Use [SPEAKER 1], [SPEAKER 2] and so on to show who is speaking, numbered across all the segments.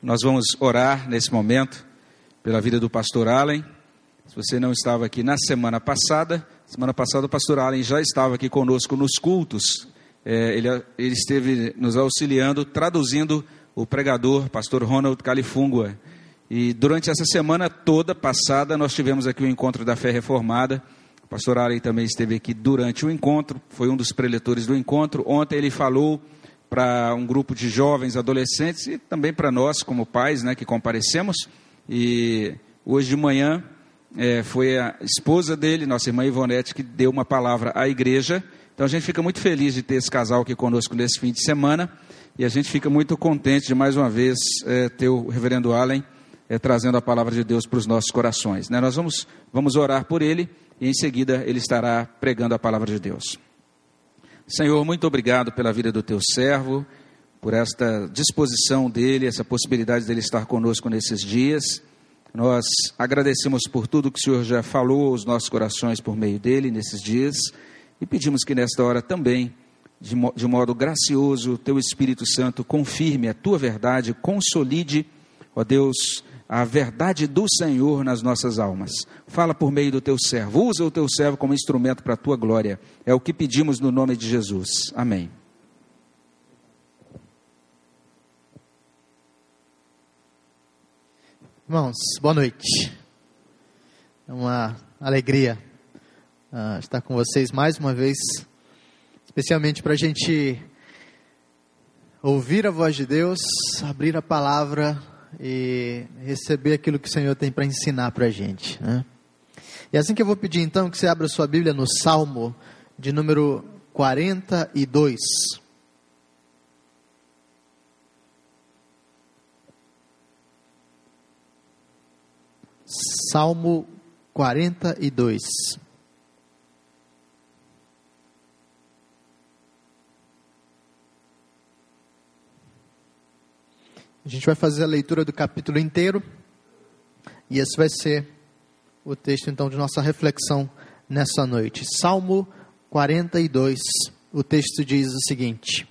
[SPEAKER 1] Nós vamos orar nesse momento pela vida do pastor Allen. Se você não estava aqui na semana passada, semana passada o pastor Allen já estava aqui conosco nos cultos. É, ele, ele esteve nos auxiliando, traduzindo o pregador, pastor Ronald Califungua. E durante essa semana toda passada, nós tivemos aqui o encontro da fé reformada. O pastor Allen também esteve aqui durante o encontro, foi um dos preletores do encontro. Ontem ele falou para um grupo de jovens, adolescentes e também para nós, como pais, né, que comparecemos. E hoje de manhã é, foi a esposa dele, nossa irmã Ivonete, que deu uma palavra à igreja. Então a gente fica muito feliz de ter esse casal aqui conosco nesse fim de semana. E a gente fica muito contente de mais uma vez é, ter o reverendo Allen é, trazendo a palavra de Deus para os nossos corações. Né? Nós vamos, vamos orar por ele e em seguida ele estará pregando a palavra de Deus. Senhor, muito obrigado pela vida do teu servo, por esta disposição dele, essa possibilidade dele estar conosco nesses dias. Nós agradecemos por tudo que o Senhor já falou aos nossos corações por meio dele nesses dias e pedimos que nesta hora também, de, de modo gracioso, teu Espírito Santo confirme a tua verdade, consolide, ó Deus, a verdade do Senhor nas nossas almas. Fala por meio do teu servo, usa o teu servo como instrumento para a tua glória. É o que pedimos no nome de Jesus. Amém.
[SPEAKER 2] Irmãos, boa noite. É uma alegria uh, estar com vocês mais uma vez, especialmente para a gente ouvir a voz de Deus, abrir a palavra e receber aquilo que o Senhor tem para ensinar para a gente. Né? E é assim que eu vou pedir então que você abra sua Bíblia no Salmo de número 42. Salmo 42. A gente vai fazer a leitura do capítulo inteiro. E esse vai ser o texto então de nossa reflexão nessa noite. Salmo 42. O texto diz o seguinte: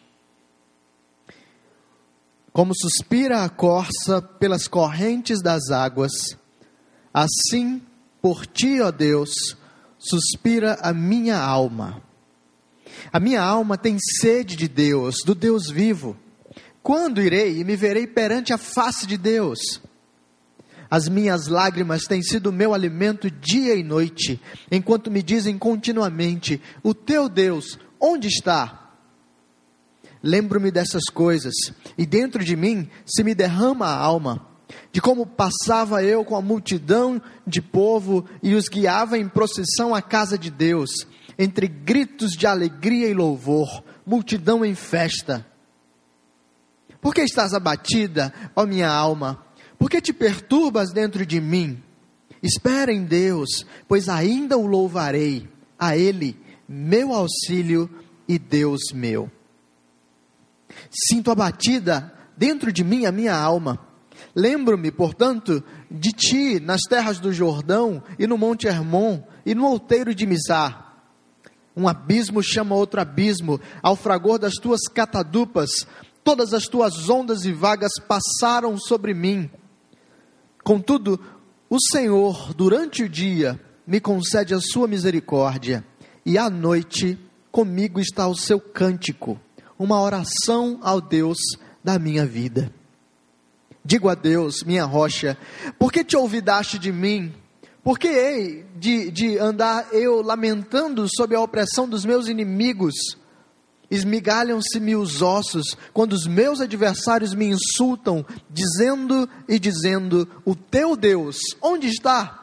[SPEAKER 2] Como suspira a corça pelas correntes das águas, assim por ti, ó Deus, suspira a minha alma. A minha alma tem sede de Deus, do Deus vivo. Quando irei e me verei perante a face de Deus? As minhas lágrimas têm sido meu alimento dia e noite, enquanto me dizem continuamente: O teu Deus, onde está? Lembro-me dessas coisas, e dentro de mim se me derrama a alma, de como passava eu com a multidão de povo e os guiava em procissão à casa de Deus, entre gritos de alegria e louvor, multidão em festa por que estás abatida, ó minha alma? Por que te perturbas dentro de mim? Espera em Deus, pois ainda o louvarei, a Ele, meu auxílio e Deus meu. Sinto abatida dentro de mim a minha alma. Lembro-me, portanto, de ti nas terras do Jordão e no Monte Hermon e no outeiro de Mizar. Um abismo chama outro abismo, ao fragor das tuas catadupas, todas as tuas ondas e vagas passaram sobre mim. Contudo, o Senhor, durante o dia, me concede a sua misericórdia, e à noite comigo está o seu cântico, uma oração ao Deus da minha vida. Digo a Deus, minha rocha, por que te olvidaste de mim? Por que hei de, de andar eu lamentando sob a opressão dos meus inimigos? Esmigalham-se-me os ossos quando os meus adversários me insultam, dizendo e dizendo: O teu Deus, onde está?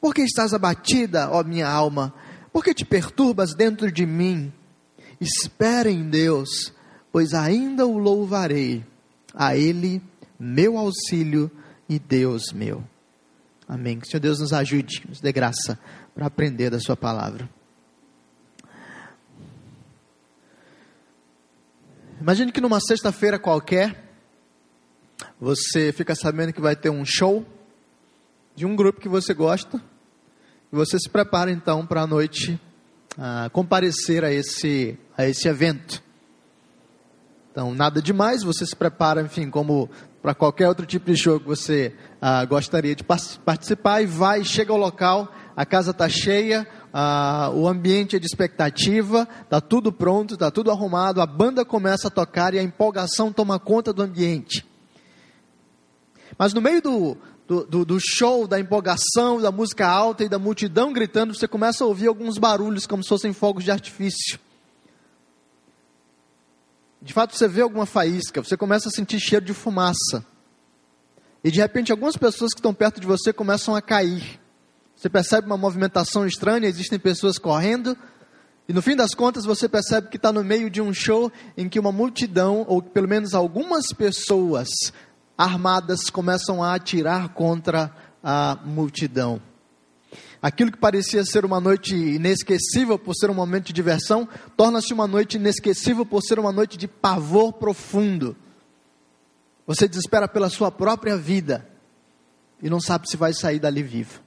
[SPEAKER 2] Por que estás abatida, ó minha alma? Por que te perturbas dentro de mim? Espera em Deus, pois ainda o louvarei, a Ele, meu auxílio e Deus meu. Amém. Que o Senhor Deus nos ajude, nos dê graça para aprender da Sua palavra. Imagine que numa sexta-feira qualquer, você fica sabendo que vai ter um show de um grupo que você gosta, e você se prepara então para a noite uh, comparecer a esse, a esse evento. Então, nada demais, você se prepara, enfim, como para qualquer outro tipo de show que você ah, gostaria de participar e vai, chega ao local, a casa está cheia, ah, o ambiente é de expectativa, está tudo pronto, está tudo arrumado, a banda começa a tocar e a empolgação toma conta do ambiente. Mas no meio do, do, do, do show, da empolgação, da música alta e da multidão gritando, você começa a ouvir alguns barulhos como se fossem fogos de artifício. De fato, você vê alguma faísca, você começa a sentir cheiro de fumaça. E de repente, algumas pessoas que estão perto de você começam a cair. Você percebe uma movimentação estranha, existem pessoas correndo. E no fim das contas, você percebe que está no meio de um show em que uma multidão, ou pelo menos algumas pessoas armadas, começam a atirar contra a multidão. Aquilo que parecia ser uma noite inesquecível por ser um momento de diversão, torna-se uma noite inesquecível por ser uma noite de pavor profundo. Você desespera pela sua própria vida e não sabe se vai sair dali vivo.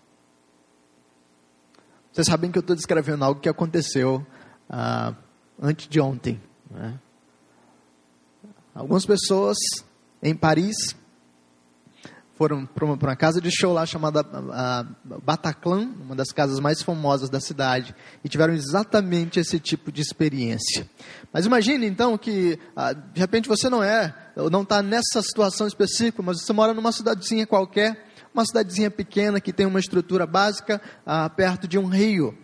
[SPEAKER 2] Vocês sabem que eu estou descrevendo algo que aconteceu ah, antes de ontem. Né? Algumas pessoas em Paris foram para uma, uma, casa de show lá chamada uh, Bataclan, uma das casas mais famosas da cidade, e tiveram exatamente esse tipo de experiência. Mas imagine então que uh, de repente você não é, não está nessa situação específica, mas você mora numa cidadezinha qualquer, uma cidadezinha pequena que tem uma estrutura básica uh, perto de um rio.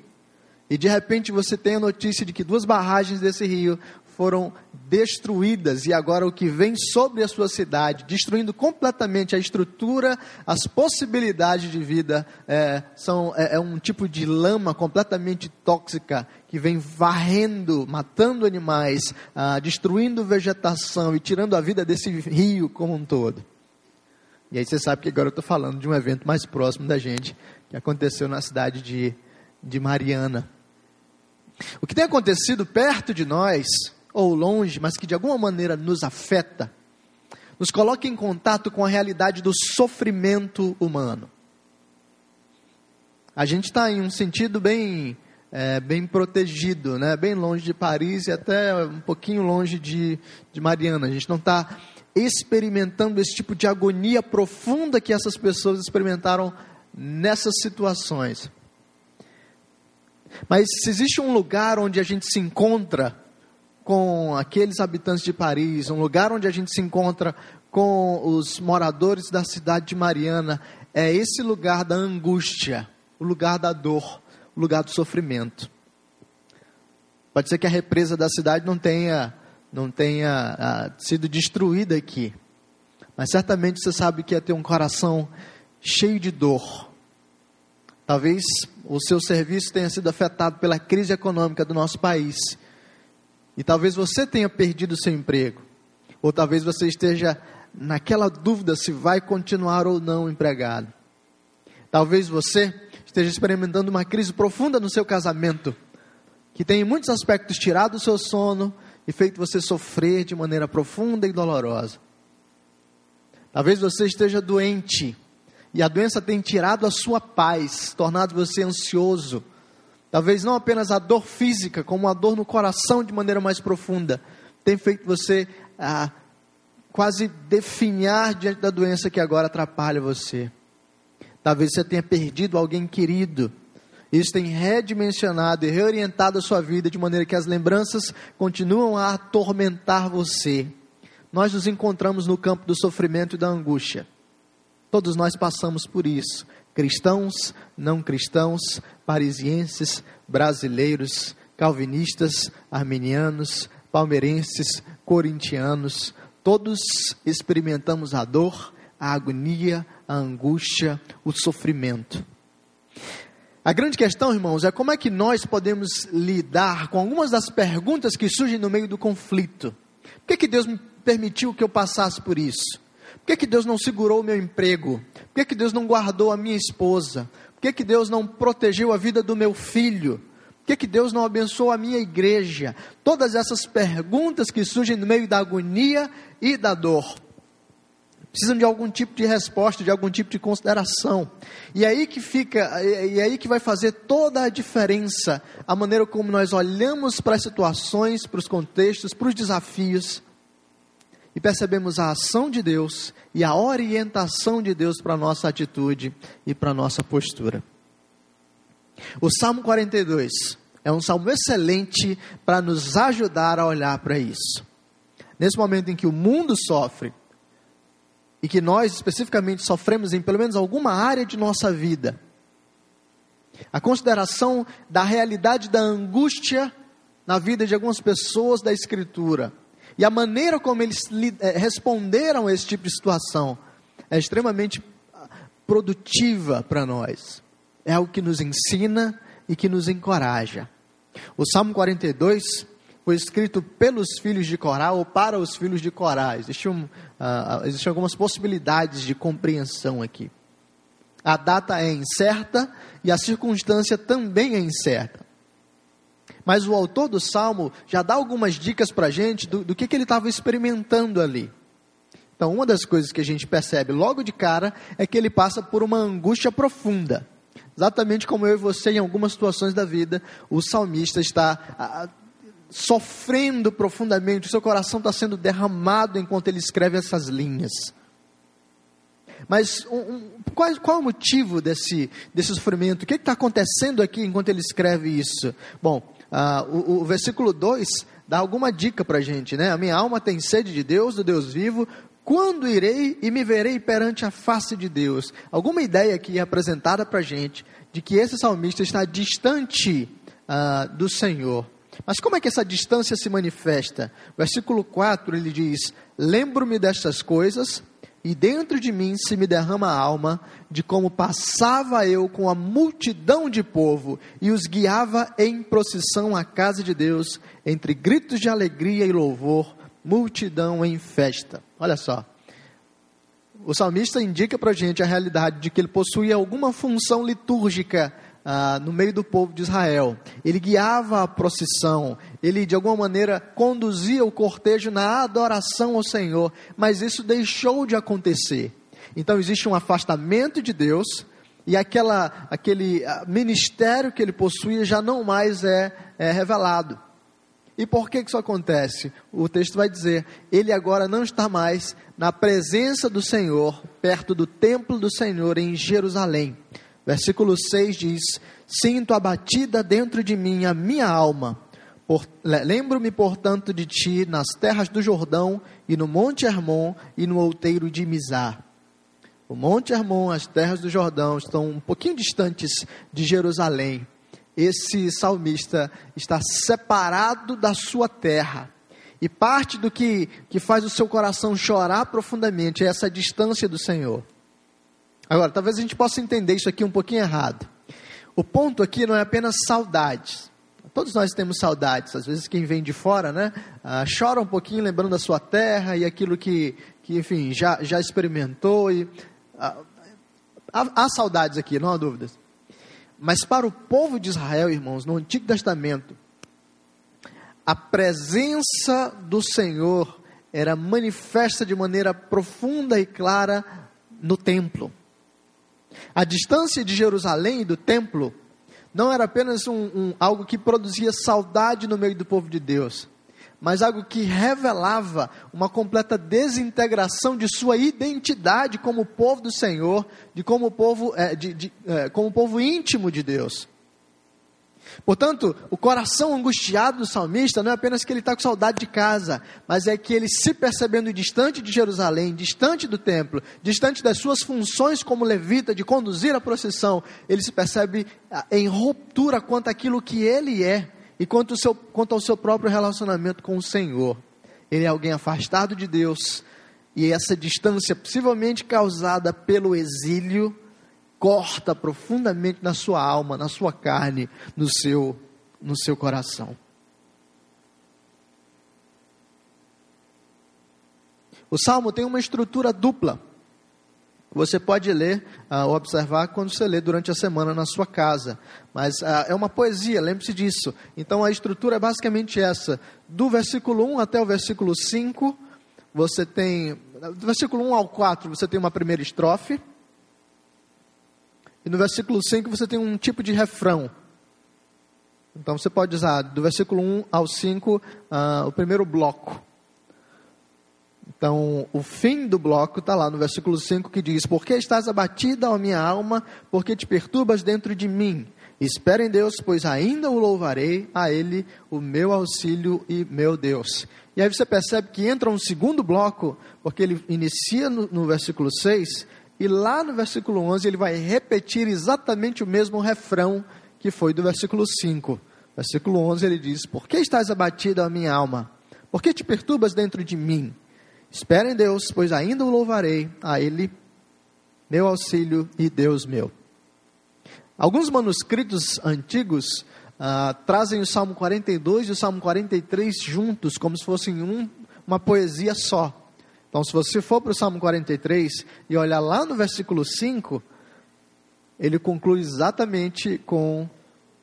[SPEAKER 2] E de repente você tem a notícia de que duas barragens desse rio foram destruídas e agora o que vem sobre a sua cidade, destruindo completamente a estrutura, as possibilidades de vida, é, são, é, é um tipo de lama completamente tóxica que vem varrendo, matando animais, ah, destruindo vegetação e tirando a vida desse rio como um todo. E aí você sabe que agora eu estou falando de um evento mais próximo da gente, que aconteceu na cidade de, de Mariana. O que tem acontecido perto de nós ou longe, mas que de alguma maneira nos afeta, nos coloca em contato com a realidade do sofrimento humano. A gente está em um sentido bem, é, bem protegido, né? bem longe de Paris e até um pouquinho longe de, de Mariana. A gente não está experimentando esse tipo de agonia profunda que essas pessoas experimentaram nessas situações. Mas se existe um lugar onde a gente se encontra com aqueles habitantes de Paris, um lugar onde a gente se encontra com os moradores da cidade de Mariana, é esse lugar da angústia, o lugar da dor, o lugar do sofrimento. Pode ser que a represa da cidade não tenha, não tenha ah, sido destruída aqui, mas certamente você sabe que ia ter um coração cheio de dor. Talvez o seu serviço tenha sido afetado pela crise econômica do nosso país e talvez você tenha perdido seu emprego. Ou talvez você esteja naquela dúvida se vai continuar ou não empregado. Talvez você esteja experimentando uma crise profunda no seu casamento, que tem em muitos aspectos tirado o seu sono e feito você sofrer de maneira profunda e dolorosa. Talvez você esteja doente e a doença tem tirado a sua paz, tornado você ansioso, Talvez não apenas a dor física, como a dor no coração de maneira mais profunda, tem feito você ah, quase definhar diante da doença que agora atrapalha você. Talvez você tenha perdido alguém querido. Isso tem redimensionado e reorientado a sua vida de maneira que as lembranças continuam a atormentar você. Nós nos encontramos no campo do sofrimento e da angústia. Todos nós passamos por isso cristãos, não cristãos, parisienses, brasileiros, calvinistas, arminianos, palmeirenses, corintianos, todos experimentamos a dor, a agonia, a angústia, o sofrimento. A grande questão, irmãos, é como é que nós podemos lidar com algumas das perguntas que surgem no meio do conflito. Por que, que Deus me permitiu que eu passasse por isso? Por que, que Deus não segurou o meu emprego? Por que, que Deus não guardou a minha esposa? Por que, que Deus não protegeu a vida do meu filho? Por que, que Deus não abençoou a minha igreja? Todas essas perguntas que surgem no meio da agonia e da dor precisam de algum tipo de resposta, de algum tipo de consideração. E aí que fica, e aí que vai fazer toda a diferença a maneira como nós olhamos para as situações, para os contextos, para os desafios. e percebemos a ação de Deus e a orientação de Deus para a nossa atitude e para a nossa postura. O Salmo 42 é um salmo excelente para nos ajudar a olhar para isso. Nesse momento em que o mundo sofre, e que nós especificamente sofremos em pelo menos alguma área de nossa vida, a consideração da realidade da angústia na vida de algumas pessoas da Escritura e a maneira como eles eh, responderam a esse tipo de situação é extremamente produtiva para nós. É algo que nos ensina e que nos encoraja. O Salmo 42 foi escrito pelos filhos de Corá ou para os filhos de Corá. Existiam, uh, existiam algumas possibilidades de compreensão aqui. A data é incerta e a circunstância também é incerta. Mas o autor do salmo já dá algumas dicas para a gente do, do que, que ele estava experimentando ali. Então, uma das coisas que a gente percebe logo de cara é que ele passa por uma angústia profunda. Exatamente como eu e você, em algumas situações da vida, o salmista está sofrendo profundamente, o seu coração está sendo derramado enquanto ele escreve essas linhas. Mas um, um, qual, qual, é o motivo desse, desse sofrimento? O que está acontecendo aqui enquanto ele escreve isso? Bom, uh, o, o, versículo 2 dá alguma dica para a gente, né? A minha alma tem sede de Deus, do Deus vivo. Quando irei e me verei perante a face de Deus? Alguma ideia aqui apresentada para a gente de que esse salmista está distante uh, do Senhor. Mas como é que essa distância se manifesta? Versículo 4 ele diz: Lembro-me destas coisas e dentro de mim se me derrama a alma de como passava eu com a multidão de povo e os guiava em procissão à casa de Deus, entre gritos de alegria e louvor, multidão em festa. Olha só. O salmista indica para a gente a realidade de que ele possuía alguma função litúrgica ah, no meio do povo de Israel. Ele guiava a procissão, ele de alguma maneira conduzia o cortejo na adoração ao Senhor, mas isso deixou de acontecer. Então existe um afastamento de Deus e aquela, aquele ah, ministério que ele possuía já não mais é, é revelado. E por que isso acontece? O texto vai dizer: ele agora não está mais na presença do Senhor, perto do templo do Senhor em Jerusalém. Versículo 6 diz: Sinto abatida dentro de mim a minha alma. Por, Lembro-me, portanto, de ti nas terras do Jordão e no Monte Hermon e no outeiro de Mizar. O Monte Hermon, as terras do Jordão, estão um pouquinho distantes de Jerusalém. Esse salmista está separado da sua terra. E parte do que, que faz o seu coração chorar profundamente é essa distância do Senhor. Agora, talvez a gente possa entender isso aqui um pouquinho errado. O ponto aqui não é apenas saudades. Todos nós temos saudades. Às vezes quem vem de fora, né, ah, chora um pouquinho lembrando da sua terra e aquilo que, que enfim, já, já experimentou. E, ah, há, há saudades aqui, não há dúvidas. Mas para o povo de Israel, irmãos, no Antigo Testamento, a presença do Senhor era manifesta de maneira profunda e clara no templo. A distância de Jerusalém e do templo não era apenas um, um, algo que produzia saudade no meio do povo de Deus, mas algo que revelava uma completa desintegração de sua identidade como povo do Senhor, de como povo, é, de, de, é, como povo íntimo de Deus. Portanto, o coração angustiado do salmista não é apenas que ele está com saudade de casa, mas é que ele, se percebendo distante de Jerusalém, distante do templo, distante das suas funções como levita, de conduzir a procissão, ele se percebe ah, em ruptura quanto àquilo que ele é e quanto, seu, quanto ao seu próprio relacionamento com o Senhor. Ele é alguém afastado de Deus, e essa distância, possivelmente causada pelo exílio, corta profundamente na sua alma, na sua carne, no seu, no seu coração. O salmo tem uma estrutura dupla. Você pode ler uh, observar quando você lê durante a semana na sua casa. Mas uh, é uma poesia, lembre-se disso. Então a estrutura é basicamente essa. Do versículo 1 até o versículo 5, você tem. Do versículo 1 ao 4, você tem uma primeira estrofe. E no versículo 5 você tem um tipo de refrão. Então você pode usar do versículo 1 ao 5 uh, ah, o primeiro bloco. Então, o fim do bloco está lá no versículo 5 que diz: Por que estás abatida, ó minha alma? Por que te perturbas dentro de mim? Espera em Deus, pois ainda o louvarei, a Ele o meu auxílio e meu Deus. E aí você percebe que entra um segundo bloco, porque ele inicia no, no versículo 6, e lá no versículo 11 ele vai repetir exatamente o mesmo refrão que foi do versículo 5. Versículo 11 ele diz: Por que estás abatida, a minha alma? Por que te perturbas dentro de mim? Espera em Deus, pois ainda o louvarei, a Ele, meu auxílio e Deus meu. Alguns manuscritos antigos ah, trazem o Salmo 42 e o Salmo 43 juntos, como se fossem um, uma poesia só. Então, se você for para o Salmo 43 e olhar lá no versículo 5, ele conclui exatamente com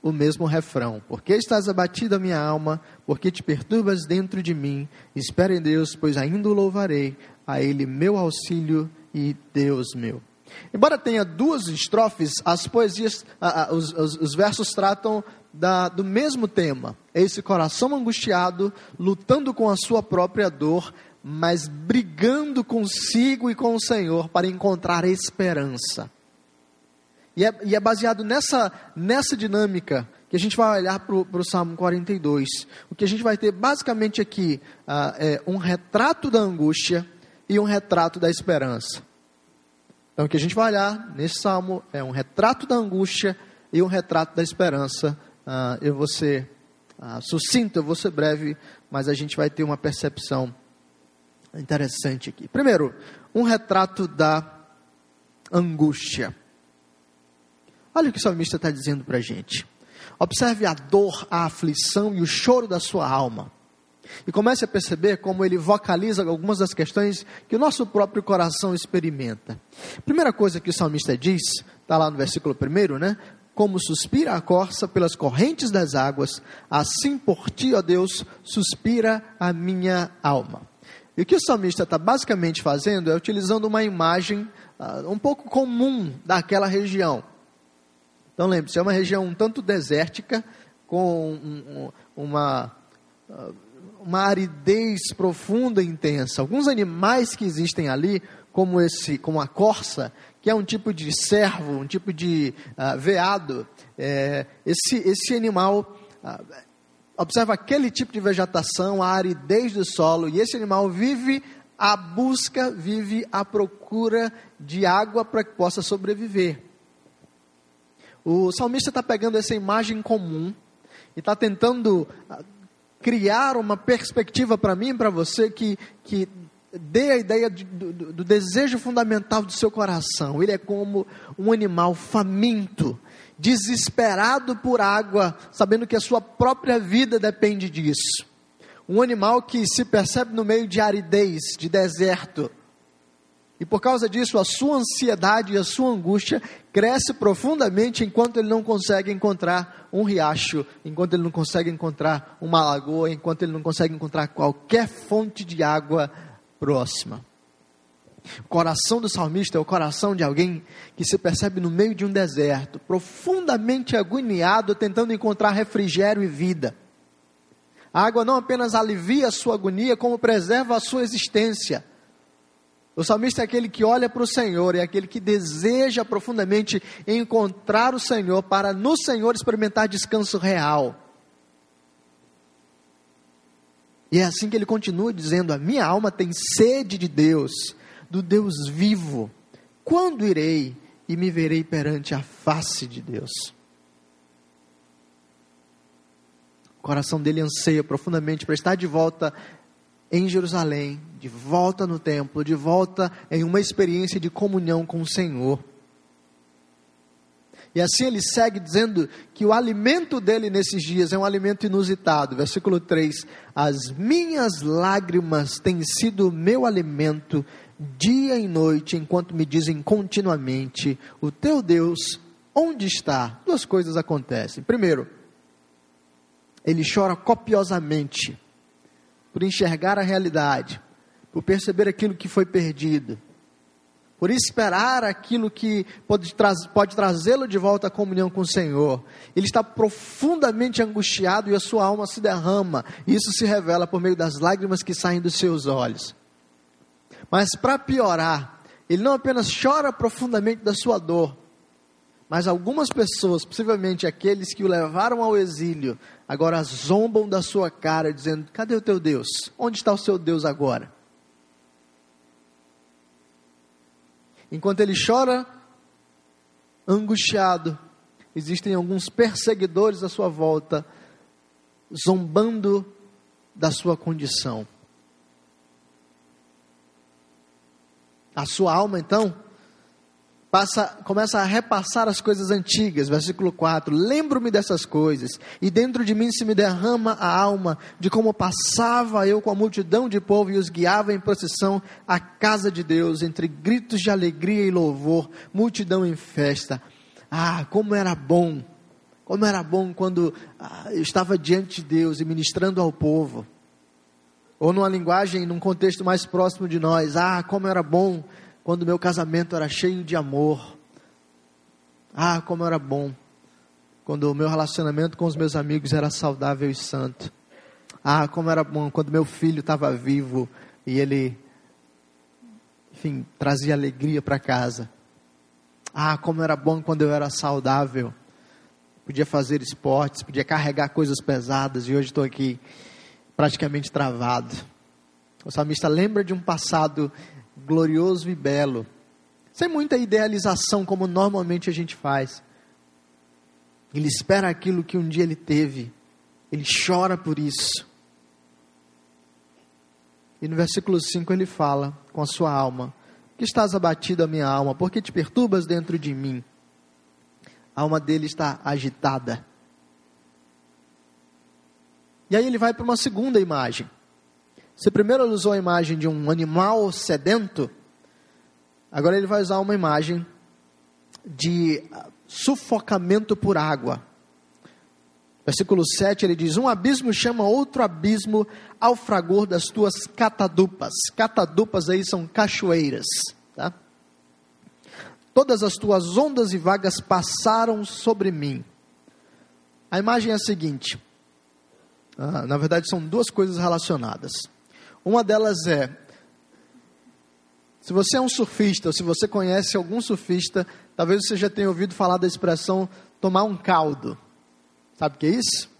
[SPEAKER 2] o mesmo refrão: Porque estás abatida, minha alma, porque te perturbas dentro de mim? Espera em Deus, pois ainda o louvarei, a Ele meu auxílio e Deus meu. Embora tenha duas estrofes, as poesias, os, os, os versos tratam da, do mesmo tema: esse coração angustiado, lutando com a sua própria dor, mas brigando consigo e com o Senhor para encontrar esperança. E é, e é baseado nessa, nessa dinâmica que a gente vai olhar para o Salmo 42. O que a gente vai ter basicamente aqui uh, é um retrato da angústia e um retrato da esperança. Então, o que a gente vai olhar nesse salmo é um retrato da angústia e um retrato da esperança. Uh, eu vou ser uh, sucinto, eu vou ser breve, mas a gente vai ter uma percepção interessante aqui. Primeiro, um retrato da angústia. Olha o que o salmista está dizendo para a gente. Observe a dor, a aflição e o choro da sua alma. E comece a perceber como ele vocaliza algumas das questões que o nosso próprio coração experimenta. Primeira coisa que o salmista diz, está lá no versículo 1, né? Como suspira a corça pelas correntes das águas, assim por ti, ó Deus, suspira a minha alma. E o que o salmista está basicamente fazendo é utilizando uma imagem uh, um pouco comum daquela região. Então lembre-se, é uma região um tanto desértica, com um, uma, uma aridez profunda e intensa. Alguns animais que existem ali, como esse, como a corça, que é um tipo de cervo, um tipo de uh, veado, é, esse, esse animal uh, observa aquele tipo de vegetação, a aridez do solo, e esse animal vive à busca, vive à procura de água para que possa sobreviver. O salmista está pegando essa imagem comum e está tentando ah, criar uma perspectiva para mim e para você que, que dê a ideia de, do, do, desejo fundamental do seu coração. Ele é como um animal faminto, desesperado por água, sabendo que a sua própria vida depende disso. Um animal que se percebe no meio de aridez, de deserto, e por causa disso, a sua ansiedade e a sua angústia cresce profundamente enquanto ele não consegue encontrar um riacho, enquanto ele não consegue encontrar uma lagoa, enquanto ele não consegue encontrar qualquer fonte de água próxima. O coração do salmista é o coração de alguém que se percebe no meio de um deserto, profundamente agoniado, tentando encontrar refrigério e vida. A água não apenas alivia a sua agonia, como preserva a sua existência. O salmista é aquele que olha para o Senhor, é aquele que deseja profundamente encontrar o Senhor, para no Senhor experimentar descanso real. E é assim que ele continua dizendo: A minha alma tem sede de Deus, do Deus vivo. Quando irei e me verei perante a face de Deus? O coração dele anseia profundamente para estar de volta em Jerusalém, de volta no templo, de volta em uma experiência de comunhão com o Senhor. E assim ele segue dizendo que o alimento dele nesses dias é um alimento inusitado. Versículo 3: As minhas lágrimas têm sido o meu alimento dia e noite, enquanto me dizem continuamente: O teu Deus, onde está? Duas coisas acontecem. Primeiro, ele chora copiosamente por enxergar a realidade, por perceber aquilo que foi perdido, por esperar aquilo que pode, pode trazê-lo de volta à comunhão com o Senhor. Ele está profundamente angustiado e a sua alma se derrama. E isso se revela por meio das lágrimas que saem dos seus olhos. Mas para piorar, ele não apenas chora profundamente da sua dor, mas algumas pessoas, possivelmente aqueles que o levaram ao exílio, agora zombam da sua cara, dizendo: Cadê o teu Deus? Onde está o seu Deus agora? Enquanto ele chora, angustiado, existem alguns perseguidores à sua volta, zombando da sua condição. A sua alma, então, passa, começa a repassar as coisas antigas, versículo 4: Lembro-me dessas coisas, e dentro de mim se me derrama a alma de como passava eu com a multidão de povo e os guiava em procissão à casa de Deus, entre gritos de alegria e louvor, multidão em festa. Ah, como era bom, como era bom quando ah, eu estava diante de Deus e ministrando ao povo. Ou numa linguagem, num contexto mais próximo de nós, ah, como era bom quando meu casamento era cheio de amor. Ah, como era bom quando o meu relacionamento com os meus amigos era saudável e santo. Ah, como era bom quando meu filho estava vivo e ele, enfim, trazia alegria para casa. Ah, como era bom quando eu era saudável. Podia fazer esportes, podia carregar coisas pesadas e hoje estou aqui praticamente travado. O salmista lembra de um passado glorioso e belo, sem muita idealização, como normalmente a gente faz. Ele espera aquilo que um dia ele teve, ele chora por isso. E no versículo 5 ele fala com a sua alma: Que estás abatido a minha alma, porque te perturbas dentro de mim? A alma dele está agitada. E aí ele vai para uma segunda imagem. Se primeiro usou a imagem de um animal sedento, agora ele vai usar uma imagem de sufocamento por água. Versículo 7 ele diz: Um abismo chama outro abismo ao fragor das tuas catadupas. Catadupas aí são cachoeiras. Tá? Todas as tuas ondas e vagas passaram sobre mim. A imagem é a seguinte: ah, na verdade, são duas coisas relacionadas. Uma delas é: se você é um surfista, ou se você conhece algum surfista, talvez você já tenha ouvido falar da expressão tomar um caldo. Sabe o que é isso?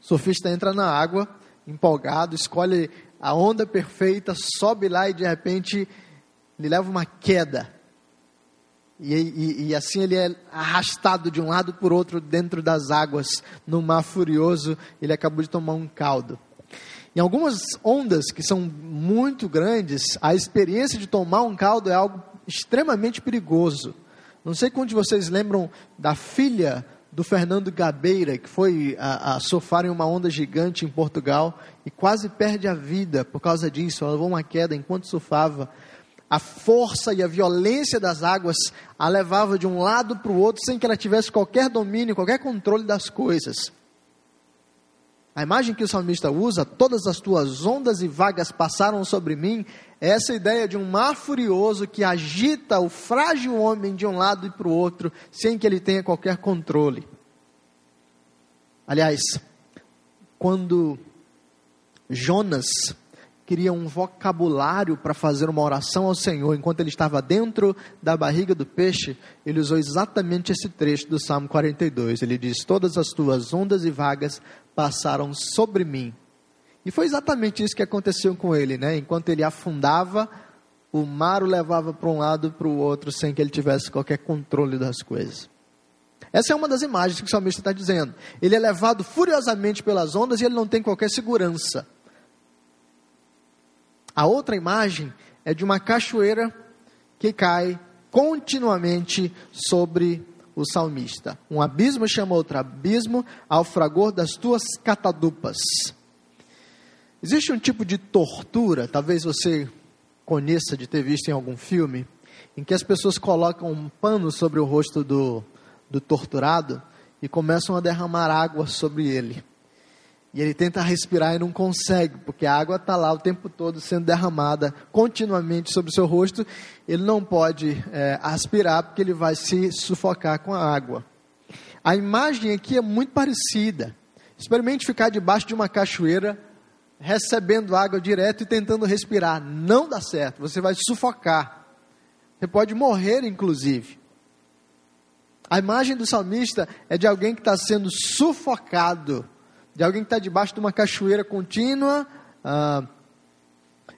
[SPEAKER 2] O surfista entra na água, empolgado, escolhe a onda perfeita, sobe lá e de repente ele leva uma queda. E, e, e, assim ele é arrastado de um lado por outro dentro das águas, no mar furioso, ele acabou de tomar um caldo. Em algumas ondas que são muito grandes, a experiência de tomar um caldo é algo extremamente perigoso. Não sei quantos de vocês lembram da filha do Fernando Gabeira, que foi a, a surfar em uma onda gigante em Portugal e quase perde a vida por causa disso. Ela levou uma queda enquanto surfava. A força e a violência das águas a levava de um lado para o outro sem que ela tivesse qualquer domínio, qualquer controle das coisas. A imagem que o salmista usa, todas as tuas ondas e vagas passaram sobre mim, é essa ideia de um mar furioso que agita o frágil homem de um lado e para o outro, sem que ele tenha qualquer controle. Aliás, quando Jonas queria um vocabulário para fazer uma oração ao Senhor enquanto ele estava dentro da barriga do peixe, ele usou exatamente esse trecho do Salmo 42. Ele diz: Todas as tuas ondas e vagas passaram sobre mim. E foi exatamente isso que aconteceu com ele, né? Enquanto ele afundava, o mar o levava para um lado para o outro sem que ele tivesse qualquer controle das coisas. Essa é uma das imagens que o salmista está dizendo. Ele é levado furiosamente pelas ondas e ele não tem qualquer segurança. A outra imagem é de uma cachoeira que cai continuamente sobre o salmista. Um abismo chama outro abismo ao fragor das tuas catadupas. Existe um tipo de tortura, talvez você conheça de ter visto em algum filme, em que as pessoas colocam um pano sobre o rosto do, do torturado e começam a derramar água sobre ele. E ele tenta respirar e não consegue, porque a água está lá o tempo todo sendo derramada continuamente sobre o seu rosto. Ele não pode é, aspirar, porque ele vai se sufocar com a água. A imagem aqui é muito parecida. Experimente ficar debaixo de uma cachoeira, recebendo água direto e tentando respirar. Não dá certo, você vai sufocar. Você pode morrer, inclusive. A imagem do salmista é de alguém que está sendo sufocado, de alguém que está debaixo de uma cachoeira contínua ah,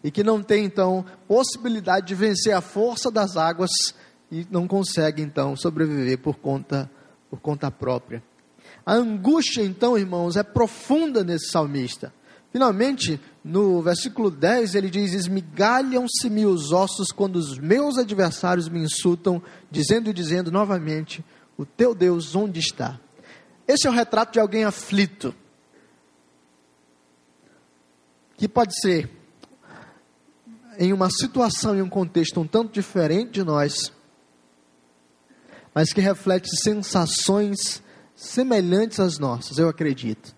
[SPEAKER 2] e que não tem, então, possibilidade de vencer a força das águas e não consegue, então, sobreviver por conta, por conta própria. A angústia, então, irmãos, é profunda nesse salmista. Finalmente, no versículo 10, ele diz: Esmigalham-se-me os ossos quando os meus adversários me insultam, dizendo e dizendo novamente: O teu Deus onde está? Esse é o retrato de alguém aflito. Que pode ser em uma situação e um contexto um tanto diferente de nós, mas que reflete sensações semelhantes às nossas, eu acredito.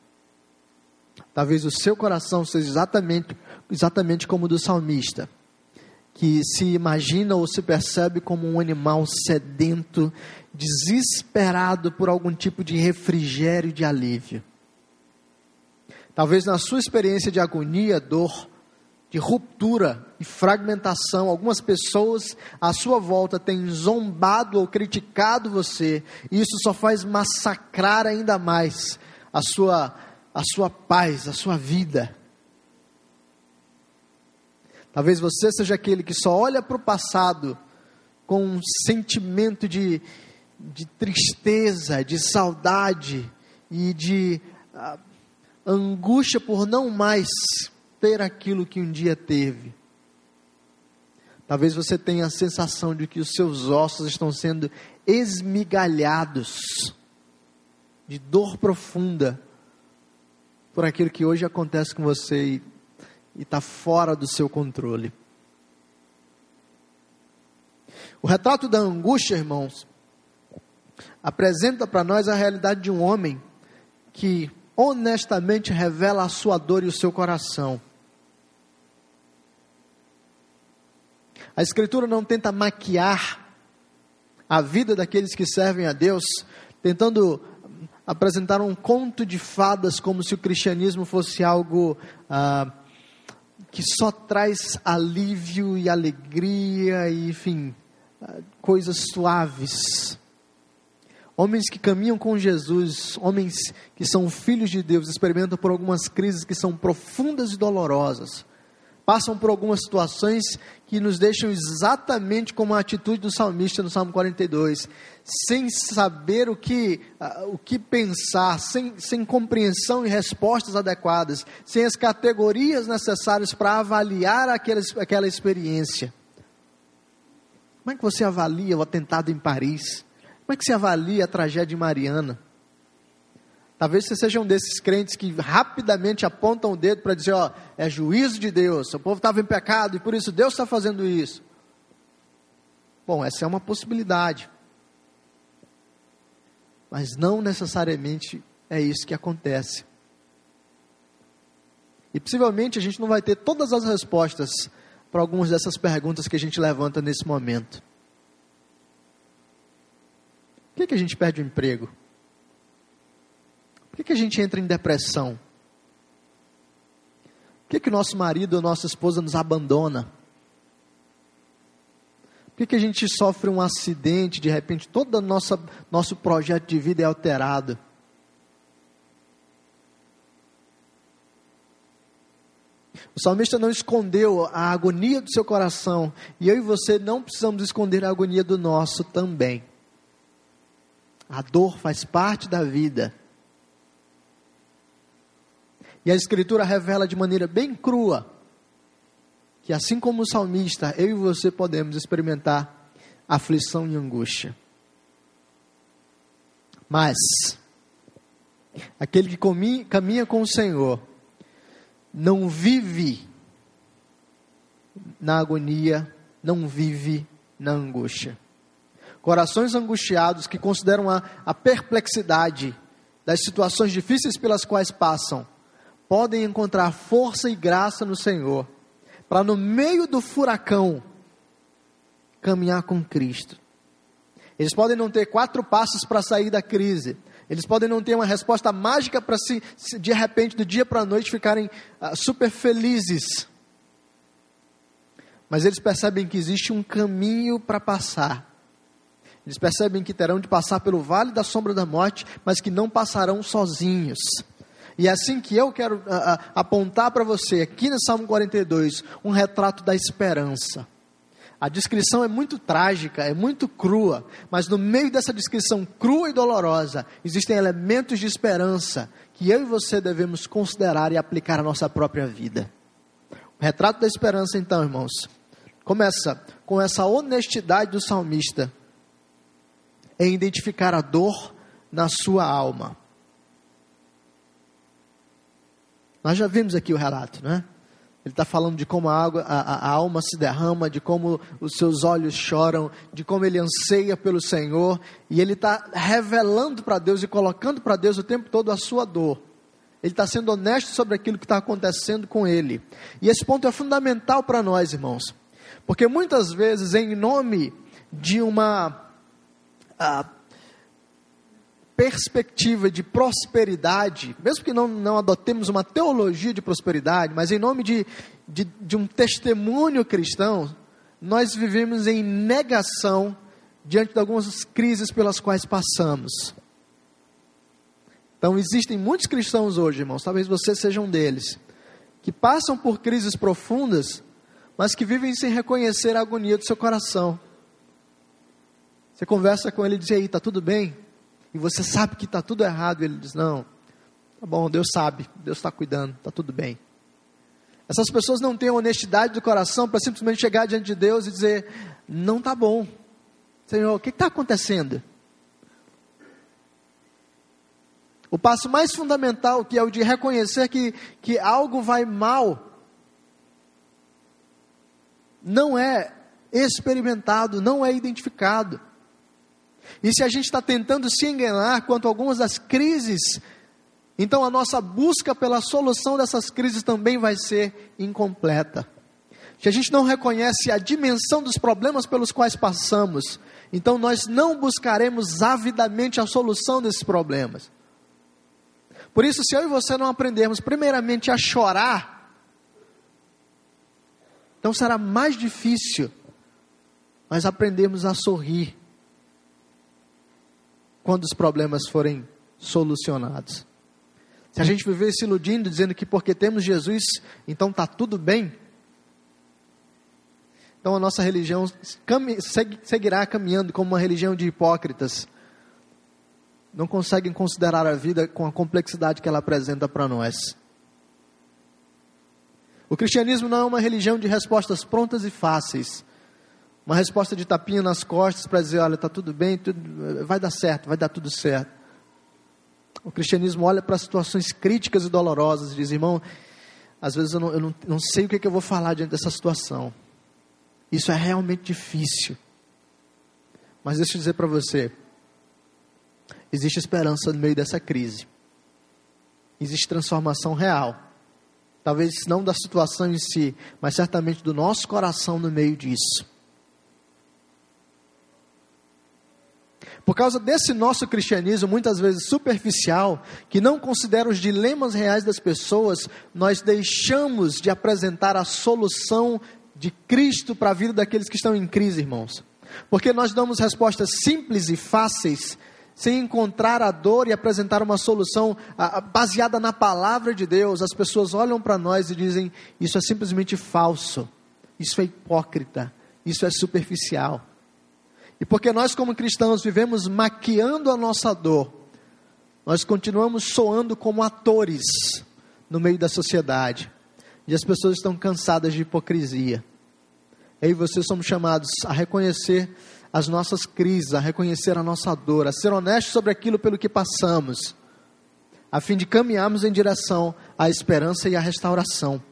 [SPEAKER 2] Talvez o seu coração seja exatamente, exatamente como o do salmista, que se imagina ou se percebe como um animal sedento, desesperado por algum tipo de refrigério, de alívio. Talvez na sua experiência de agonia, dor, de ruptura e fragmentação, algumas pessoas à sua volta têm zombado ou criticado você, e isso só faz massacrar ainda mais a sua a sua paz, a sua vida. Talvez você seja aquele que só olha para o passado com um sentimento de, de tristeza, de saudade e de uh, angústia por não mais ter aquilo que um dia teve. Talvez você tenha a sensação de que os seus ossos estão sendo esmigalhados de dor profunda por aquilo que hoje acontece com você e está fora do seu controle. O retrato da angústia, irmãos, apresenta para nós a realidade de um homem que honestamente revela a sua dor e o seu coração. A Escritura não tenta maquiar a vida daqueles que servem a Deus, tentando apresentaram um conto de fadas como se o cristianismo fosse algo ah, que só traz alívio e alegria e, enfim, ah, coisas suaves. Homens que caminham com Jesus, homens que são filhos de Deus, experimentam por algumas crises que são profundas e dolorosas passam por algumas situações que nos deixam exatamente como a atitude do salmista no Salmo 42, sem saber o que, uh, o que pensar, sem, sem compreensão e respostas adequadas, sem as categorias necessárias para avaliar aquela, aquela experiência. Como é que você avalia o atentado em Paris? Como é que você avalia a tragédia Mariana? Talvez você seja um desses crentes que rapidamente apontam o dedo para dizer: ó, é juízo de Deus, o povo estava em pecado e por isso Deus está fazendo isso. Bom, essa é uma possibilidade. Mas não necessariamente é isso que acontece. E possivelmente a gente não vai ter todas as respostas para algumas dessas perguntas que a gente levanta nesse momento. Por que, que a gente perde o emprego? Por que, que a gente entra em depressão? Por que, que nosso marido ou nossa esposa nos abandona? Por que, que a gente sofre um acidente, de repente todo o nosso, nosso projeto de vida é alterado? O salmista não escondeu a agonia do seu coração, e eu e você não precisamos esconder a agonia do nosso também. A dor faz parte da vida. E a Escritura revela de maneira bem crua que, assim como o salmista, eu e você podemos experimentar aflição e angústia. Mas, aquele que caminha com o Senhor, não vive na agonia, não vive na angústia. Corações angustiados que consideram a, a perplexidade das situações difíceis pelas quais passam podem encontrar força e graça no Senhor, para no meio do furacão caminhar com Cristo. Eles podem não ter quatro passos para sair da crise, Eles podem não ter uma resposta mágica para se, se, de repente, do dia para a noite, ficarem ah, super felizes. Mas eles percebem que existe um caminho para passar. Eles percebem que terão de passar pelo vale da sombra da morte, mas que não passarão sozinhos. E é assim que eu quero ah, ah, apontar para você, aqui no Salmo 42, um retrato da esperança. A descrição é muito trágica, é muito crua, mas no meio dessa descrição crua e dolorosa, existem elementos de esperança que eu e você devemos considerar e aplicar à nossa própria vida. O retrato da esperança, então, irmãos, começa com essa honestidade do salmista em identificar a dor na sua alma. Nós já vimos aqui o relato, não é? Ele está falando de como a, água, a, a, alma se derrama, de como os seus olhos choram, de como ele anseia pelo Senhor, e ele está revelando para Deus e colocando para Deus o tempo todo a sua dor. Ele está sendo honesto sobre aquilo que está acontecendo com ele. E esse ponto é fundamental para nós, irmãos, porque muitas vezes, em nome de uma a, perspectiva de prosperidade, mesmo que não, não adotemos uma teologia de prosperidade, mas em nome de, de, de um testemunho cristão, nós vivemos em negação diante de algumas crises pelas quais passamos. Então, existem muitos cristãos hoje, irmãos, talvez você seja um deles, que passam por crises profundas, mas que vivem sem reconhecer a agonia do seu coração. Você conversa com ele e diz: aí, está tudo bem? e você sabe que está tudo errado, e ele diz: Não, tá bom, Deus sabe, Deus está cuidando, está tudo bem. Essas pessoas não têm honestidade do coração para simplesmente chegar diante de Deus e dizer: Não está bom, Senhor, o que está acontecendo? O passo mais fundamental, que é o de reconhecer que, que algo vai mal, não é experimentado, não é identificado. E se a gente está tentando se enganar quanto a algumas das crises, então a nossa busca pela solução dessas crises também vai ser incompleta. Se a gente não reconhece a dimensão dos problemas pelos quais passamos, então nós não buscaremos avidamente a solução desses problemas. Por isso, se eu e você não aprendermos, primeiramente, a chorar, então será mais difícil nós aprendermos a sorrir quando os problemas forem solucionados. Se a gente viver se iludindo, dizendo que porque temos Jesus, então está tudo bem, então a nossa religião seguirá caminhando como uma religião de hipócritas. Não conseguem considerar a vida com a complexidade que ela apresenta para nós. O cristianismo não é uma religião de respostas prontas e fáceis uma resposta de tapinha nas costas para dizer: olha, está tudo bem, tudo, vai dar certo, vai dar tudo certo. O cristianismo olha para situações críticas e dolorosas e diz: irmão, às vezes eu não, eu não, não sei o que, é que eu vou falar diante dessa situação. Isso é realmente difícil. Mas deixa eu dizer para você: existe esperança no meio dessa crise, existe transformação real. Talvez não da situação em si, mas certamente do nosso coração no meio disso. Por causa desse nosso cristianismo, muitas vezes superficial, que não considera os dilemas reais das pessoas, nós deixamos de apresentar a solução de Cristo para a vida daqueles que estão em crise, irmãos. Porque nós damos respostas simples e fáceis, sem encontrar a dor e apresentar uma solução baseada na palavra de Deus. As pessoas olham para nós e dizem: Isso é simplesmente falso, isso é hipócrita, isso é superficial. E porque nós, como cristãos, vivemos maquiando a nossa dor, nós continuamos soando como atores no meio da sociedade. E as pessoas estão cansadas de hipocrisia. Eu e você somos chamados a reconhecer as nossas crises, a reconhecer a nossa dor, a ser honestos sobre aquilo pelo que passamos, a fim de caminharmos em direção à esperança e à restauração.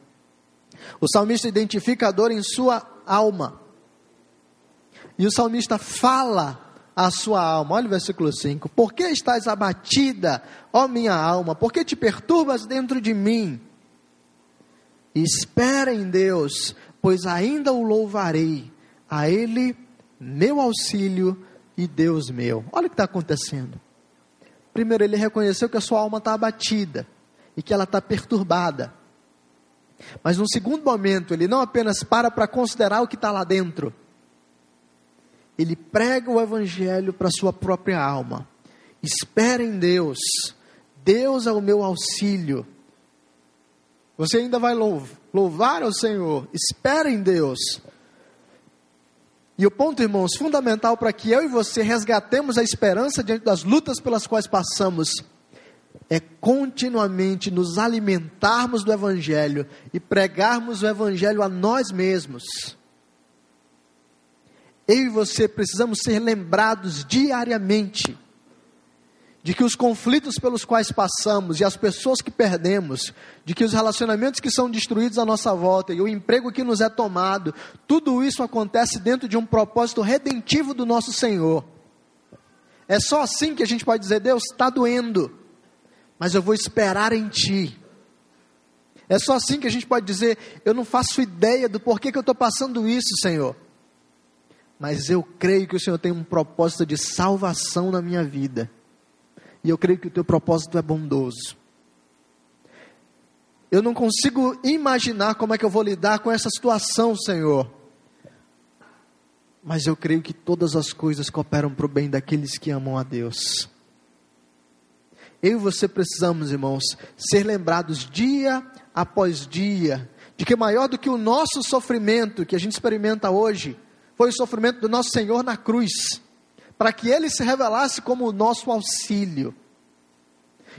[SPEAKER 2] O salmista identifica a dor em sua alma e o salmista fala à sua alma, olha o versículo 5: Por que estás abatida, ó minha alma? Por que te perturbas dentro de mim? Espera em Deus, pois ainda o louvarei, a Ele meu auxílio e Deus meu. Olha o que está acontecendo. Primeiro, ele reconheceu que a sua alma está abatida e que ela está perturbada. Mas num segundo momento, ele não apenas para para considerar o que está lá dentro, ele prega o evangelho para sua própria alma. Espera em Deus, Deus é o meu auxílio. Você ainda vai louvar ao Senhor, espera em Deus. E o ponto, irmãos, fundamental para que eu e você resgatemos a esperança diante das lutas pelas quais passamos é continuamente nos alimentarmos do Evangelho e pregarmos o Evangelho a nós mesmos. Eu e você precisamos ser lembrados diariamente de que os conflitos pelos quais passamos e as pessoas que perdemos, de que os relacionamentos que são destruídos à nossa volta e o emprego que nos é tomado, tudo isso acontece dentro de um propósito redentivo do nosso Senhor. É só assim que a gente pode dizer: Deus, está doendo, mas eu vou esperar em Ti. É só assim que a gente pode dizer: Eu não faço ideia do porquê que eu estou passando isso, Senhor. Mas eu creio que o Senhor tem um propósito de salvação na minha vida e eu creio que o teu propósito é bondoso. Eu não consigo imaginar como é que eu vou lidar com essa situação, Senhor. Mas eu creio que todas as coisas cooperam para o bem daqueles que amam a Deus. Eu e você precisamos, irmãos, ser lembrados dia após dia, de que maior do que o nosso sofrimento que a gente experimenta hoje, foi o sofrimento do nosso Senhor na cruz para que ele se revelasse como o nosso auxílio.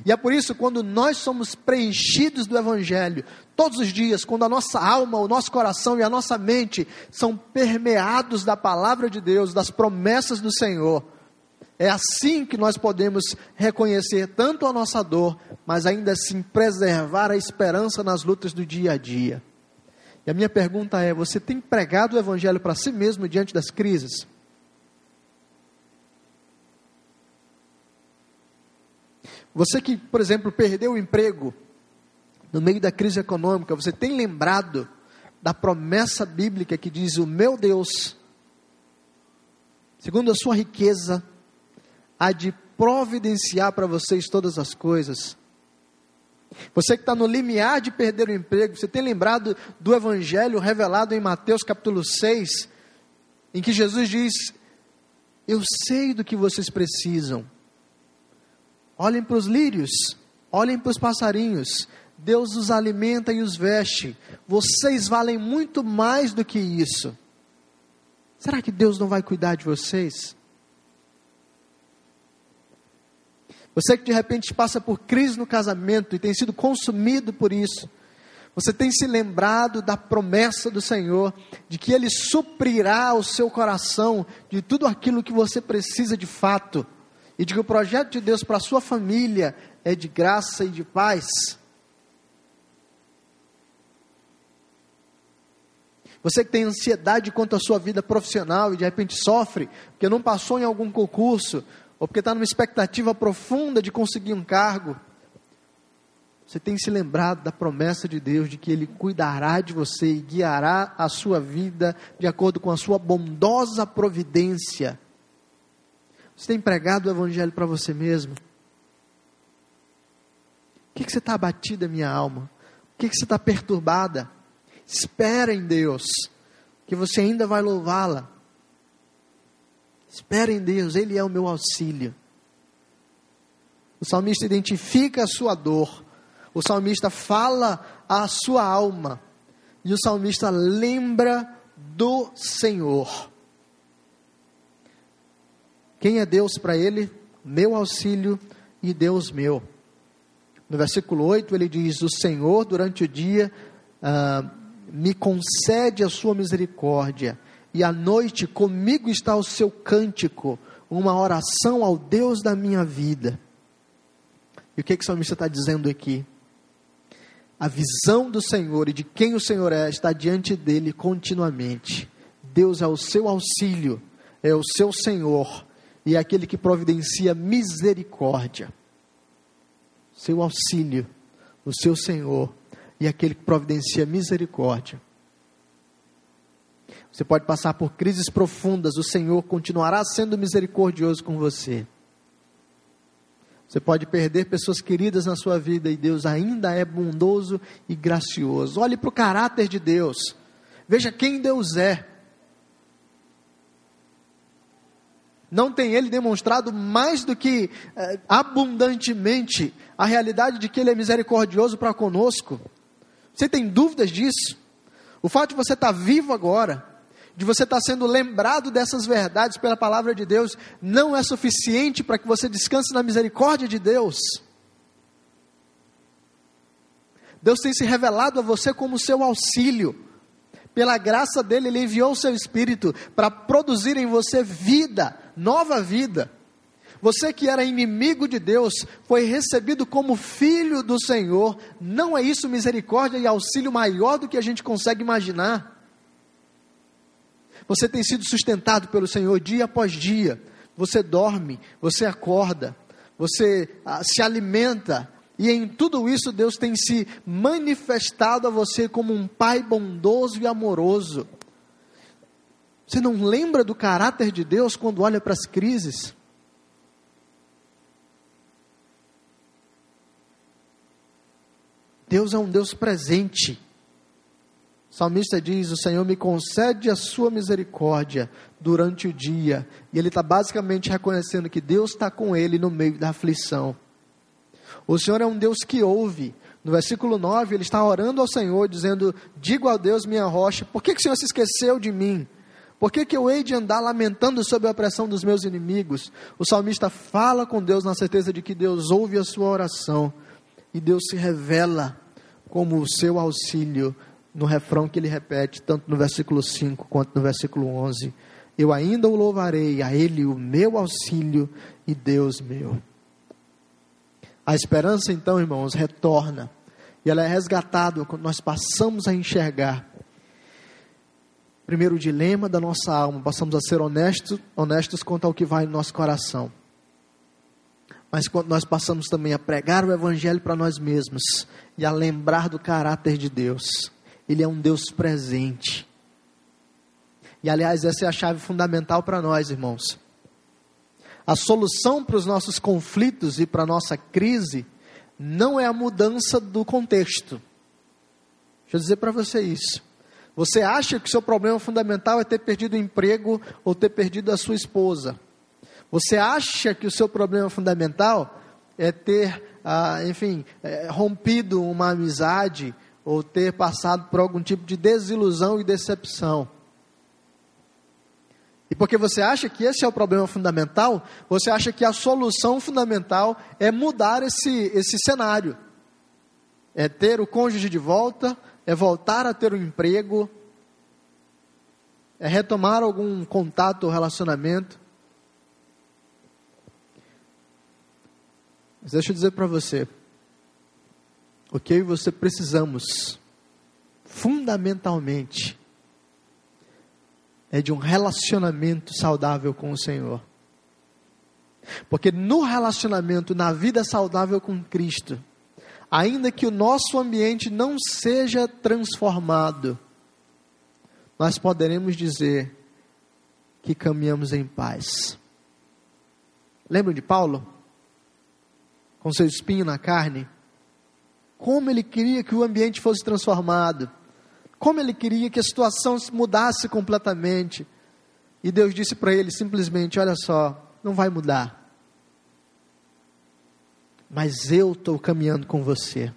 [SPEAKER 2] E é por isso, quando nós somos preenchidos do Evangelho, todos os dias, quando a nossa alma, o nosso coração e a nossa mente são permeados da palavra de Deus, das promessas do Senhor, é assim que nós podemos reconhecer tanto a nossa dor, mas ainda assim preservar a esperança nas lutas do dia a dia. E a minha pergunta é: você tem pregado o Evangelho para si mesmo diante das crises? Você que, por exemplo, perdeu o emprego no meio da crise econômica, você tem lembrado da promessa bíblica que diz: O meu Deus, segundo a sua riqueza, há de providenciar para vocês todas as coisas. Você que está no limiar de perder o emprego, você tem lembrado do evangelho revelado em Mateus capítulo 6, em que Jesus diz: Eu sei do que vocês precisam Olhem para os lírios, olhem para os passarinhos. Deus os alimenta e os veste. Vocês valem muito mais do que isso. Será que Deus não vai cuidar de vocês? Você que de repente passa por crise no casamento e tem sido consumido por isso, você tem se lembrado da promessa do Senhor, de que Ele suprirá o seu coração de tudo aquilo que você precisa de fato e de que o projeto de Deus para a sua família é de graça e de paz. Você que tem ansiedade quanto à sua vida profissional e de repente sofre porque não passou em algum concurso ou porque está numa expectativa profunda de conseguir um cargo. Você tem se lembrado da promessa de Deus de que Ele cuidará de você e guiará a sua vida de acordo com a sua bondosa providência. Você tem pregado o Evangelho para você mesmo? O que, que você está abatida, minha alma? O que, que você está perturbada? Espera em Deus, que você ainda vai louvá-la. Espera em Deus, Ele é o meu auxílio. O salmista identifica a sua dor, o salmista fala à sua alma, e o salmista lembra do Senhor. Quem é Deus para ele? Meu auxílio e Deus meu. No versículo 8 ele diz: O Senhor durante o dia ah, me concede a sua misericórdia, e à noite comigo está o seu cântico, uma oração ao Deus da minha vida. E o que, que o salmista está dizendo aqui? A visão do Senhor e de quem o Senhor é está diante dele continuamente. Deus é o seu auxílio, é o seu Senhor, e é aquele que providencia misericórdia. Seu auxílio, o seu Senhor, e aquele que providencia misericórdia. Você pode passar por crises profundas, o Senhor continuará sendo misericordioso com você. Você pode perder pessoas queridas na sua vida e Deus ainda é bondoso e gracioso. Olhe para o caráter de Deus. Veja quem Deus é. Não tem Ele demonstrado mais do que eh, abundantemente a realidade de que Ele é misericordioso para conosco? Você tem dúvidas disso? O fato de você estar vivo agora, de você estar sendo lembrado dessas verdades pela palavra de Deus, não é suficiente para que você descanse na misericórdia de Deus. Deus tem se revelado a você como seu auxílio. Pela graça dele, ele enviou o seu espírito para produzir em você vida, nova vida. Você que era inimigo de Deus, foi recebido como filho do Senhor. Não é isso misericórdia e auxílio maior do que a gente consegue imaginar? Você tem sido sustentado pelo Senhor dia após dia. Você dorme, você acorda, você ah, se alimenta, e em tudo isso Deus tem se manifestado a você como um Pai bondoso e amoroso. Você não lembra do caráter de Deus quando olha para as crises? Deus é um Deus presente. Salmista diz: O Senhor me concede a sua misericórdia durante o dia. E ele está basicamente reconhecendo que Deus está com ele no meio da aflição. O Senhor é um Deus que ouve. No versículo 9, ele está orando ao Senhor, dizendo: Digo a Deus, minha rocha, por que, que o Senhor se esqueceu de mim? Por que, que eu hei de andar lamentando sob a opressão dos meus inimigos? O salmista fala com Deus na certeza de que Deus ouve a sua oração e Deus se revela como o seu auxílio no refrão que ele repete, tanto no versículo 5 quanto no versículo 11. Eu ainda o louvarei, a ele o meu auxílio e Deus meu. A esperança, então, irmãos, retorna. E ela é resgatada quando nós passamos a enxergar. Primeiro, o dilema da nossa alma, passamos a ser honestos, honestos quanto ao que vai no nosso coração mas quando nós passamos também a pregar o Evangelho para nós mesmos e a lembrar do caráter de Deus, Ele é um Deus presente. E aliás, essa é a chave fundamental para nós, irmãos. A solução para os nossos conflitos e para a nossa crise não é a mudança do contexto. Deixa eu dizer para você isso. Você acha que o seu problema fundamental é ter perdido o emprego ou ter perdido a sua esposa. Você acha que o seu problema fundamental é ter, ah, enfim, é, rompido uma amizade ou ter passado por algum tipo de desilusão e decepção. E porque você acha que esse é o problema fundamental, você acha que a solução fundamental é mudar esse, esse cenário. É ter o cônjuge de volta, é voltar a ter um emprego, é retomar algum contato ou relacionamento. Mas deixa eu dizer para você, o que eu e você precisamos, fundamentalmente, é de um relacionamento saudável com o Senhor. Porque no relacionamento, na vida saudável com Cristo, ainda que o nosso ambiente não seja transformado, nós poderemos dizer que caminhamos em paz. Lembram de Paulo? com seu espinho na carne, como ele queria que o ambiente fosse transformado, como ele queria que a situação se mudasse completamente. E Deus disse para ele simplesmente: Olha só, não vai mudar, mas eu estou caminhando com você.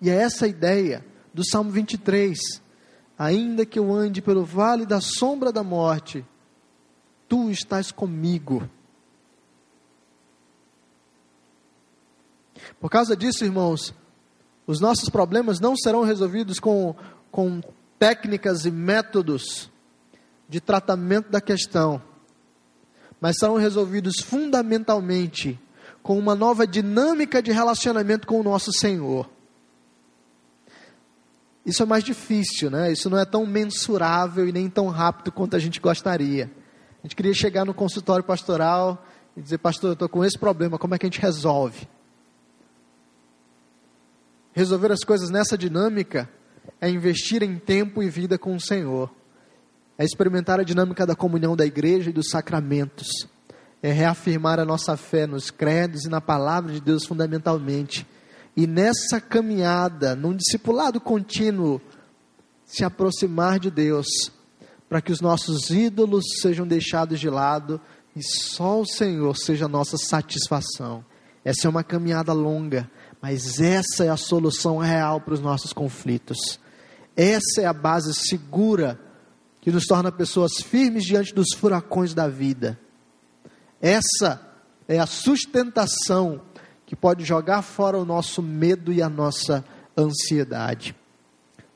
[SPEAKER 2] E é essa a ideia do Salmo 23. Ainda que eu ande pelo vale da sombra da morte, tu estás comigo Por causa disso, irmãos, os nossos problemas não serão resolvidos com, com técnicas e métodos de tratamento da questão, mas serão resolvidos fundamentalmente com uma nova dinâmica de relacionamento com o nosso Senhor. Isso é mais difícil, né? Isso não é tão mensurável e nem tão rápido quanto a gente gostaria. A gente queria chegar no consultório pastoral e dizer, pastor, eu estou com esse problema, como é que a gente resolve? Resolver as coisas nessa dinâmica é investir em tempo e vida com o Senhor, é experimentar a dinâmica da comunhão da igreja e dos sacramentos, é reafirmar a nossa fé nos credos e na palavra de Deus fundamentalmente. E nessa caminhada, num discipulado contínuo, se aproximar de Deus, para que os nossos ídolos sejam deixados de lado e só o Senhor seja a nossa satisfação. Essa é uma caminhada longa, mas essa é a solução real para os nossos conflitos. Essa é a base segura que nos torna pessoas firmes diante dos furacões da vida. Essa é a sustentação que pode jogar fora o nosso medo e a nossa ansiedade.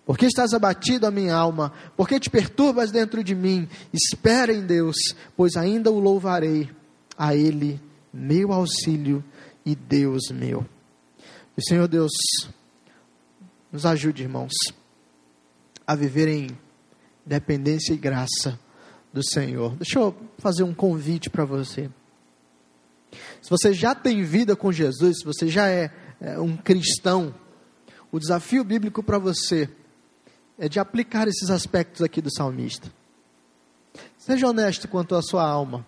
[SPEAKER 2] Por que estás abatido, a minha alma? Por que te perturbas dentro de mim? Espera em Deus, pois ainda o louvarei. A Ele, meu auxílio e Deus meu. E Senhor Deus, nos ajude, irmãos, a viver em dependência e graça do Senhor. Deixa eu fazer um convite para você. Se você já tem vida com Jesus, se você já é, é um cristão, o desafio bíblico para você é de aplicar esses aspectos aqui do salmista. Seja honesto quanto à sua alma.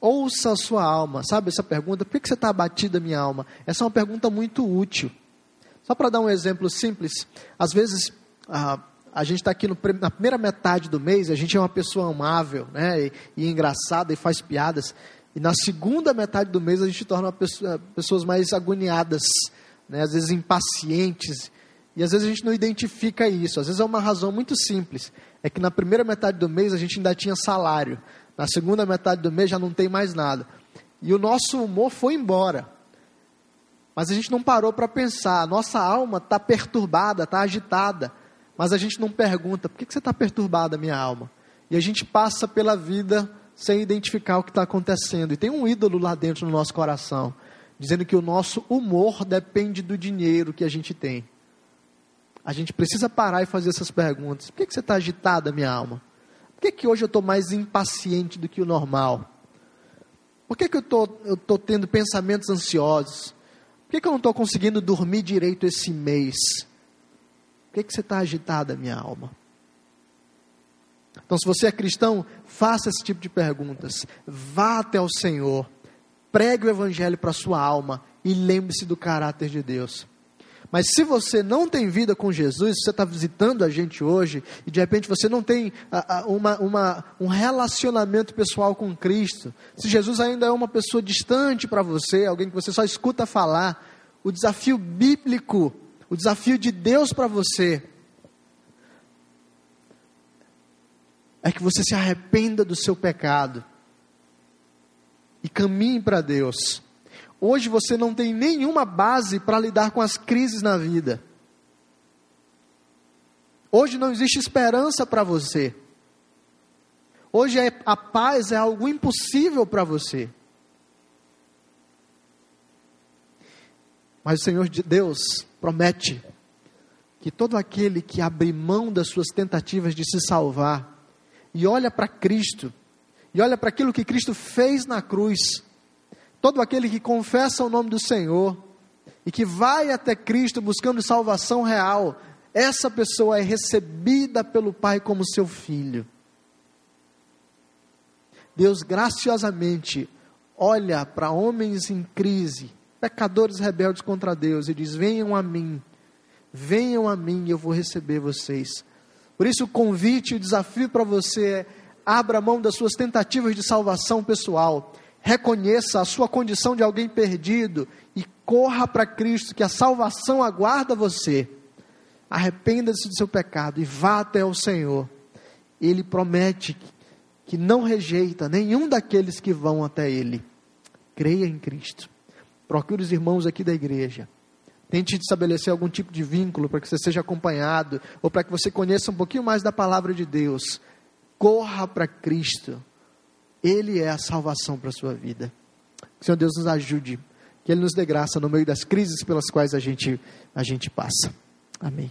[SPEAKER 2] Ouça a sua alma. Sabe essa pergunta? Por que você está abatida, minha alma? Essa é uma pergunta muito útil. Só para dar um exemplo simples, às vezes a, a gente está aqui no, na primeira metade do mês, a gente é uma pessoa amável, né? E, e engraçada e faz piadas. E na segunda metade do mês a gente torna pessoa, pessoas mais agoniadas, né? às vezes impacientes e às vezes a gente não identifica isso. Às vezes é uma razão muito simples. É que na primeira metade do mês a gente ainda tinha salário. Na segunda metade do mês já não tem mais nada. E o nosso humor foi embora. Mas a gente não parou para pensar. A nossa alma está perturbada, está agitada. Mas a gente não pergunta: por que, que você está perturbada, minha alma? E a gente passa pela vida sem identificar o que está acontecendo. E tem um ídolo lá dentro no nosso coração, dizendo que o nosso humor depende do dinheiro que a gente tem. A gente precisa parar e fazer essas perguntas. Por que, que você está agitada, minha alma? Por que, que hoje eu estou mais impaciente do que o normal? Por que, que eu estou tendo pensamentos ansiosos? Por que, que eu não estou conseguindo dormir direito esse mês? Por que, que você está agitada, minha alma? Então, se você é cristão, faça esse tipo de perguntas. Vá até o Senhor, pregue o Evangelho para a sua alma e lembre-se do caráter de Deus. Mas se você não tem vida com Jesus, você está visitando a gente hoje e de repente você não tem uma, uma, um relacionamento pessoal com Cristo, se Jesus ainda é uma pessoa distante para você, alguém que você só escuta falar, o desafio bíblico, o desafio de Deus para você é que você se arrependa do seu pecado e caminhe para Deus. Hoje você não tem nenhuma base para lidar com as crises na vida. Hoje não existe esperança para você. Hoje é, a paz é algo impossível para você. Mas o Senhor de Deus promete que todo aquele que abre mão das suas tentativas de se salvar e olha para Cristo, e olha para aquilo que Cristo fez na cruz, todo aquele que confessa o nome do Senhor e que vai até Cristo buscando salvação real, essa pessoa é recebida pelo Pai como seu filho. Deus graciosamente olha para homens em crise, pecadores rebeldes contra Deus, e diz: Venham a mim, venham a mim e eu vou receber vocês. Por isso, o convite, o desafio para você é: abra mão das suas tentativas de salvação pessoal reconheça a sua condição de alguém perdido e corra para Cristo, que a salvação aguarda você. Arrependa-se do seu pecado e vá até o Senhor. Ele promete que não rejeita nenhum daqueles que vão até Ele. Creia em Cristo. Procure os irmãos aqui da igreja. Tente estabelecer algum tipo de vínculo para que você seja acompanhado ou para que você conheça um pouquinho mais da palavra de Deus. Corra para Cristo. Ele é a salvação para a sua vida. Que o Senhor Deus nos ajude, que Ele nos dê graça no meio das crises pelas quais a gente, a gente passa. Amém.